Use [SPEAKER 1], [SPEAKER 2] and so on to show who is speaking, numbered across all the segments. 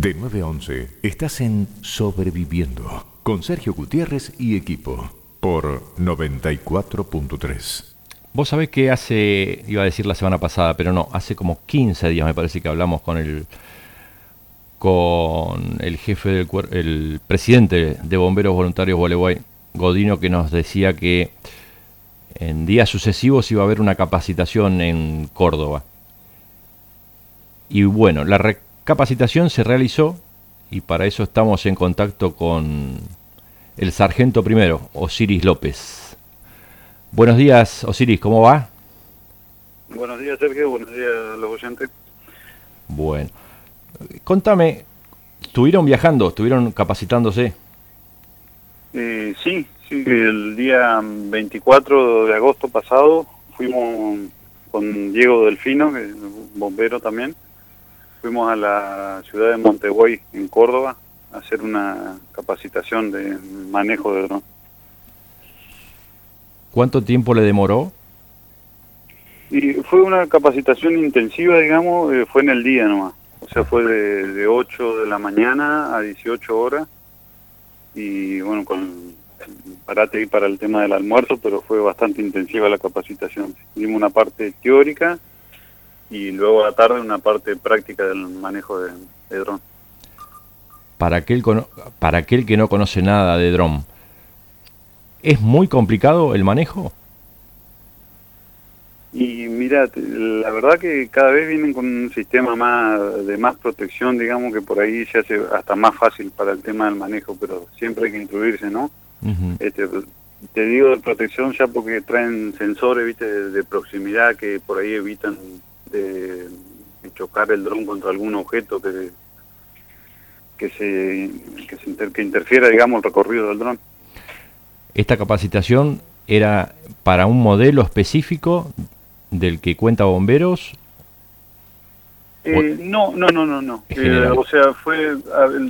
[SPEAKER 1] De 9 a 11 estás en Sobreviviendo con Sergio Gutiérrez y equipo por 94.3.
[SPEAKER 2] Vos sabés que hace, iba a decir la semana pasada, pero no, hace como 15 días me parece que hablamos con el con el jefe del el presidente de Bomberos Voluntarios Gualeguay, Godino, que nos decía que en días sucesivos iba a haber una capacitación en Córdoba. Y bueno, la capacitación se realizó y para eso estamos en contacto con el sargento primero, Osiris López. Buenos días, Osiris, ¿cómo va?
[SPEAKER 3] Buenos días, Sergio, buenos días a los oyentes.
[SPEAKER 2] Bueno, contame, ¿estuvieron viajando, estuvieron capacitándose?
[SPEAKER 3] Eh, sí, sí, el día 24 de agosto pasado fuimos con Diego Delfino, que es bombero también, fuimos a la ciudad de Monteguay, en Córdoba, a hacer una capacitación de manejo de dron.
[SPEAKER 2] ¿Cuánto tiempo le demoró?
[SPEAKER 3] Y fue una capacitación intensiva, digamos, eh, fue en el día nomás. O sea, fue de, de 8 de la mañana a 18 horas. Y bueno, con parate ahí para el tema del almuerzo, pero fue bastante intensiva la capacitación. Tuvimos una parte teórica y luego a la tarde una parte práctica del manejo de, dron.
[SPEAKER 2] Para aquel, para aquel que no conoce nada de dron, ¿es muy complicado el manejo?
[SPEAKER 3] Y mira, la verdad que cada vez vienen con un sistema más de más protección, digamos que por ahí se hace hasta más fácil para el tema del manejo, pero siempre hay que incluirse, ¿no? este, te digo de protección ya porque traen sensores, viste, de proximidad que por ahí evitan de, chocar el dron contra algún objeto que, que, se, que, se que interfiera, digamos, el recorrido del dron.
[SPEAKER 2] ¿Esta capacitación era para un modelo específico del que cuenta bomberos?
[SPEAKER 3] Eh, no, no, no, no, no. Eh, o sea, fue,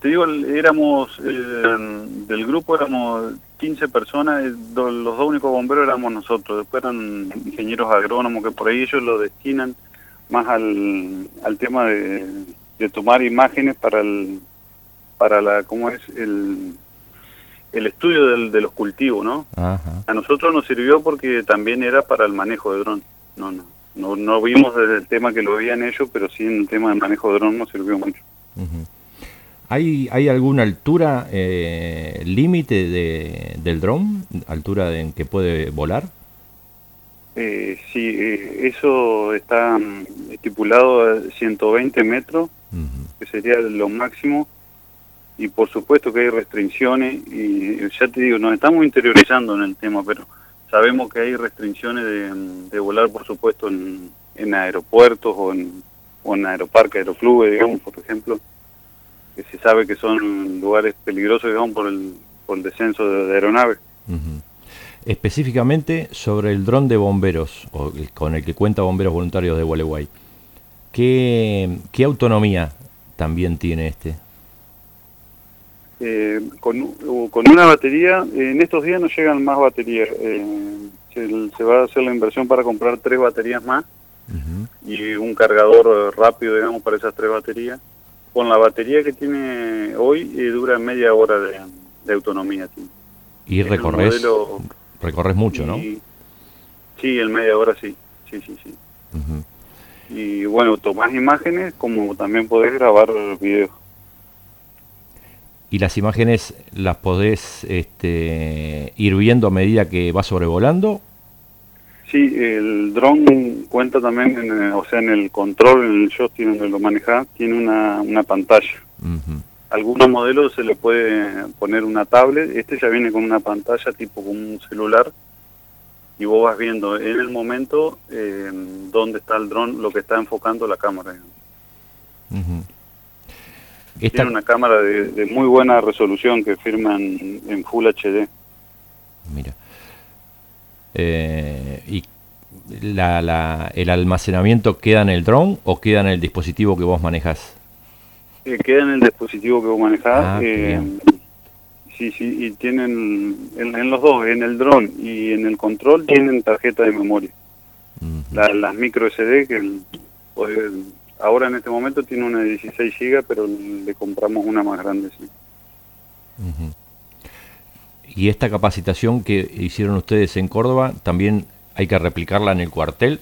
[SPEAKER 3] te digo, éramos, eh, del grupo éramos 15 personas, los dos únicos bomberos éramos nosotros, después eran ingenieros agrónomos que por ahí ellos lo destinan más al, al tema de, tomar imágenes para el para la cómo es el el estudio del, de los cultivos no a nosotros nos sirvió porque también era para el manejo de dron. No no no, no vimos desde el tema que lo habían hecho pero sí en el tema del manejo de dron nos sirvió mucho.
[SPEAKER 2] ¿Hay, ¿Hay alguna altura eh, límite de, del dron? ¿Altura en que puede volar?
[SPEAKER 3] Eh, sí, eh, eso está mm, estipulado a 120 metros, que sería lo máximo, y por supuesto que hay restricciones, y ya te digo, nos estamos interiorizando en el tema, pero sabemos que hay restricciones de, volar, por supuesto, en, en aeropuertos o en, o en aeroparques, aeroclubes, digamos, por ejemplo, que se sabe que son lugares peligrosos, digamos, por el, por el descenso de, aeronaves
[SPEAKER 2] específicamente sobre el dron de bomberos, o con el que cuenta Bomberos Voluntarios de Gualeguay. ¿Qué, ¿Qué autonomía también tiene este?
[SPEAKER 3] Eh, con, con, una batería, en estos días no llegan más baterías. Eh, se, va a hacer la inversión para comprar tres baterías más y un cargador rápido, digamos, para esas tres baterías. Con la batería que tiene hoy eh, dura media hora de, autonomía.
[SPEAKER 2] ¿Y recorres? Recorres mucho, ¿no?
[SPEAKER 3] Sí, en media hora sí, sí, sí, sí. Y bueno, tomás imágenes como también podés grabar videos.
[SPEAKER 2] ¿Y las imágenes las podés este, ir viendo a medida que vas sobrevolando?
[SPEAKER 3] Sí, el dron cuenta también, en, o sea, en el control, en el joystick donde lo maneja, tiene una, una pantalla algunos modelos se le puede poner una tablet, este ya viene con una pantalla tipo con un celular y vos vas viendo en el momento eh, dónde está el dron, lo que está enfocando la cámara. Tiene una cámara de, muy buena resolución que firman en Full HD.
[SPEAKER 2] Mira. Eh, ¿Y la, la, el almacenamiento queda en el dron o queda en el dispositivo que vos manejas?
[SPEAKER 3] Queda en el dispositivo que vos manejás. Ah, eh, sí, sí, y tienen en, los dos, en el dron y en el control, tienen tarjeta de memoria. las micro SD que ahora en este momento tiene una de 16 GB, pero le compramos una más grande, sí.
[SPEAKER 2] ¿Y esta capacitación que hicieron ustedes en Córdoba, también hay que replicarla en el cuartel,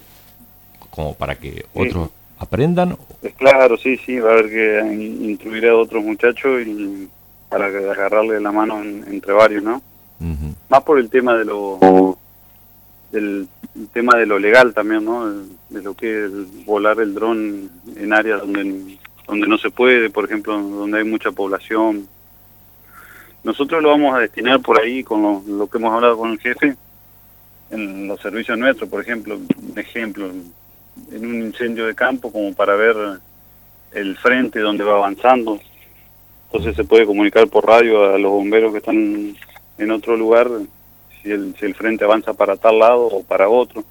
[SPEAKER 2] como para que otros aprendan?
[SPEAKER 3] claro, sí, sí, va a haber que incluir a otros muchachos y para agarrarle la mano entre varios, ¿no? Más por el tema de lo del tema de lo legal también, ¿no? De lo que es volar el dron en áreas donde donde no se puede, por ejemplo, donde hay mucha población. Nosotros lo vamos a destinar por ahí con lo, que hemos hablado con el jefe en los servicios nuestros, por ejemplo, un ejemplo, en un incendio de campo como para ver el frente donde va avanzando. Entonces se puede comunicar por radio a los bomberos que están en otro lugar si el, si el frente avanza para tal lado o para otro.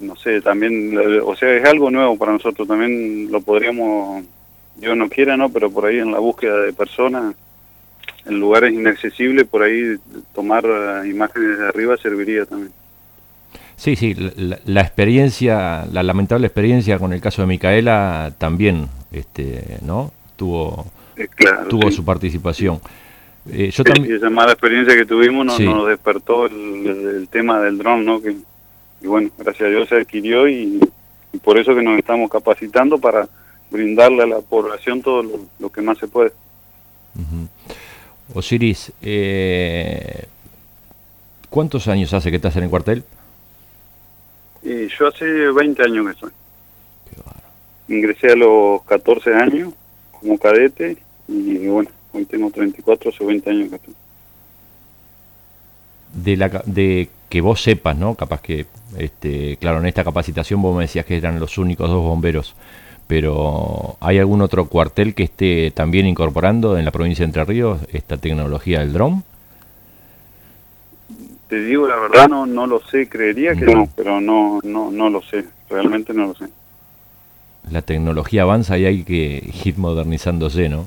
[SPEAKER 3] No sé, también, o sea, es algo nuevo para nosotros, también lo podríamos, yo no quiera, ¿no? Pero por ahí en la búsqueda de personas, en lugares inaccesibles, por ahí tomar imágenes de arriba serviría también.
[SPEAKER 2] Sí, sí, la, experiencia, la lamentable experiencia con el caso de Micaela también, este, ¿no? Tuvo, eh, tuvo su participación.
[SPEAKER 3] Eh, yo también... esa mala experiencia que tuvimos nos, despertó el, tema del dron, ¿no? Que, y bueno, gracias a Dios se adquirió y, por eso que nos estamos capacitando para brindarle a la población todo lo, que más se puede.
[SPEAKER 2] Osiris, eh, ¿cuántos años hace que estás en el cuartel?
[SPEAKER 3] Eh, yo hace 20 años que estoy. Ingresé a los 14 años como cadete y bueno, hoy tengo 34, hace 20 años que estoy.
[SPEAKER 2] De, la, de que vos sepas, ¿no? Capaz que, este, claro, en esta capacitación vos me decías que eran los únicos dos bomberos, pero ¿hay algún otro cuartel que esté también incorporando en la provincia de Entre Ríos esta tecnología del dron?
[SPEAKER 3] Te digo la verdad, no, no lo sé, creería que no, pero no, no, no lo sé, realmente no lo sé.
[SPEAKER 2] La tecnología avanza y hay que ir modernizándose, ¿no?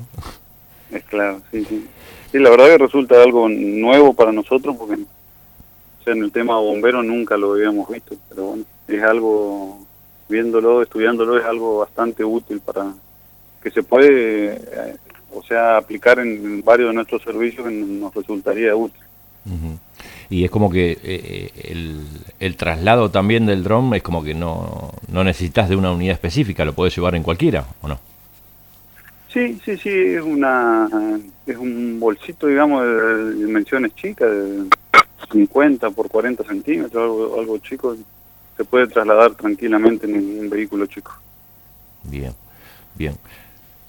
[SPEAKER 3] Es claro, sí, sí. Sí, la verdad que resulta algo nuevo para nosotros porque en el tema bombero nunca lo habíamos visto, pero bueno, es algo, viéndolo, estudiándolo, es algo bastante útil para que se puede, eh, o sea, aplicar en, varios de nuestros servicios que nos resultaría útil.
[SPEAKER 2] Y es como que eh, el, traslado también del dron es como que no, no necesitas de una unidad específica, lo puedes llevar en cualquiera, ¿o no?
[SPEAKER 3] Sí, sí, sí, es una es un bolsito, digamos, de dimensiones chicas, de 50 por 40 centímetros, algo, algo chico, se puede trasladar tranquilamente en un vehículo chico.
[SPEAKER 2] Bien, bien.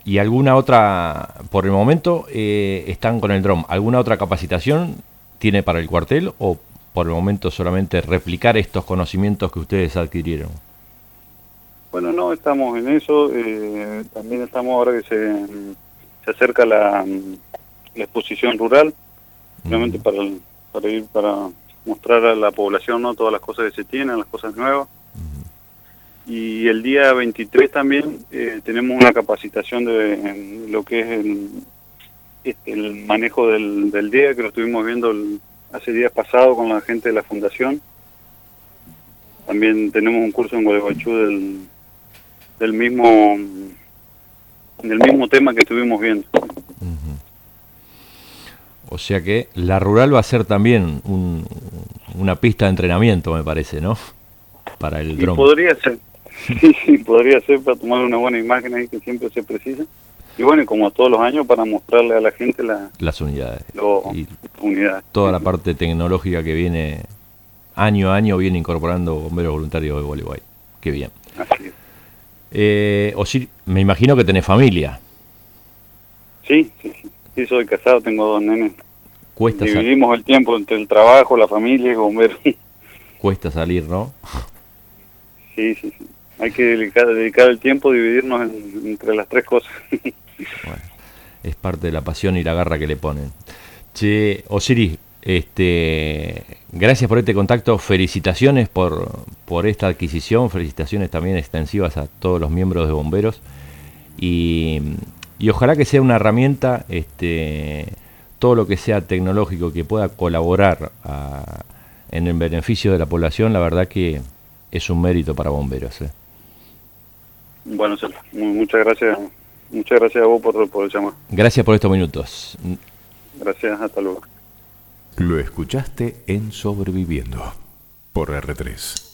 [SPEAKER 2] ¿Y alguna otra, por el momento, eh, están con el dron, alguna otra capacitación tiene para el cuartel o por el momento solamente replicar estos conocimientos que ustedes adquirieron?
[SPEAKER 3] Bueno, no, estamos en eso. Eh, también estamos ahora que se, se acerca la, la exposición rural, realmente para el, para ir para mostrar a la población no todas las cosas que se tienen, las cosas nuevas. Y el día 23 también eh, tenemos una capacitación de lo que es el, este, el manejo del, del, día, que lo estuvimos viendo hace días pasados con la gente de la fundación. También tenemos un curso en Gualeguaychú del, del mismo del mismo tema que estuvimos viendo.
[SPEAKER 2] O sea que la rural va a ser también una pista de entrenamiento, me parece, ¿no? Para el dron.
[SPEAKER 3] Podría ser, sí, podría ser para tomar una buena imagen ahí que siempre se precisa. Y bueno, como todos los años, para mostrarle a la gente
[SPEAKER 2] las unidades.
[SPEAKER 3] y unidades.
[SPEAKER 2] Toda la parte tecnológica que viene año a año, viene incorporando bomberos voluntarios de Bolívar. Qué bien. Así es. Eh, me imagino que tenés familia.
[SPEAKER 3] Sí, sí, sí. Sí, soy casado, tengo dos nenes. Cuesta Dividimos el tiempo entre el trabajo, la familia y bombero.
[SPEAKER 2] Cuesta salir, ¿no?
[SPEAKER 3] Sí, sí, sí. Hay que dedicar, dedicar el tiempo, dividirnos entre las tres cosas.
[SPEAKER 2] Bueno, es parte de la pasión y la garra que le ponen. Che, Osiris, este, gracias por este contacto, felicitaciones por, por esta adquisición, felicitaciones también extensivas a todos los miembros de bomberos y y ojalá que sea una herramienta, este, todo lo que sea tecnológico que pueda colaborar en el beneficio de la población, la verdad que es un mérito para bomberos. ¿eh?
[SPEAKER 3] Bueno, muchas gracias. Muchas gracias a vos por, por llamar.
[SPEAKER 2] Gracias por estos minutos.
[SPEAKER 3] Gracias, hasta luego.
[SPEAKER 1] Lo escuchaste en Sobreviviendo por R3.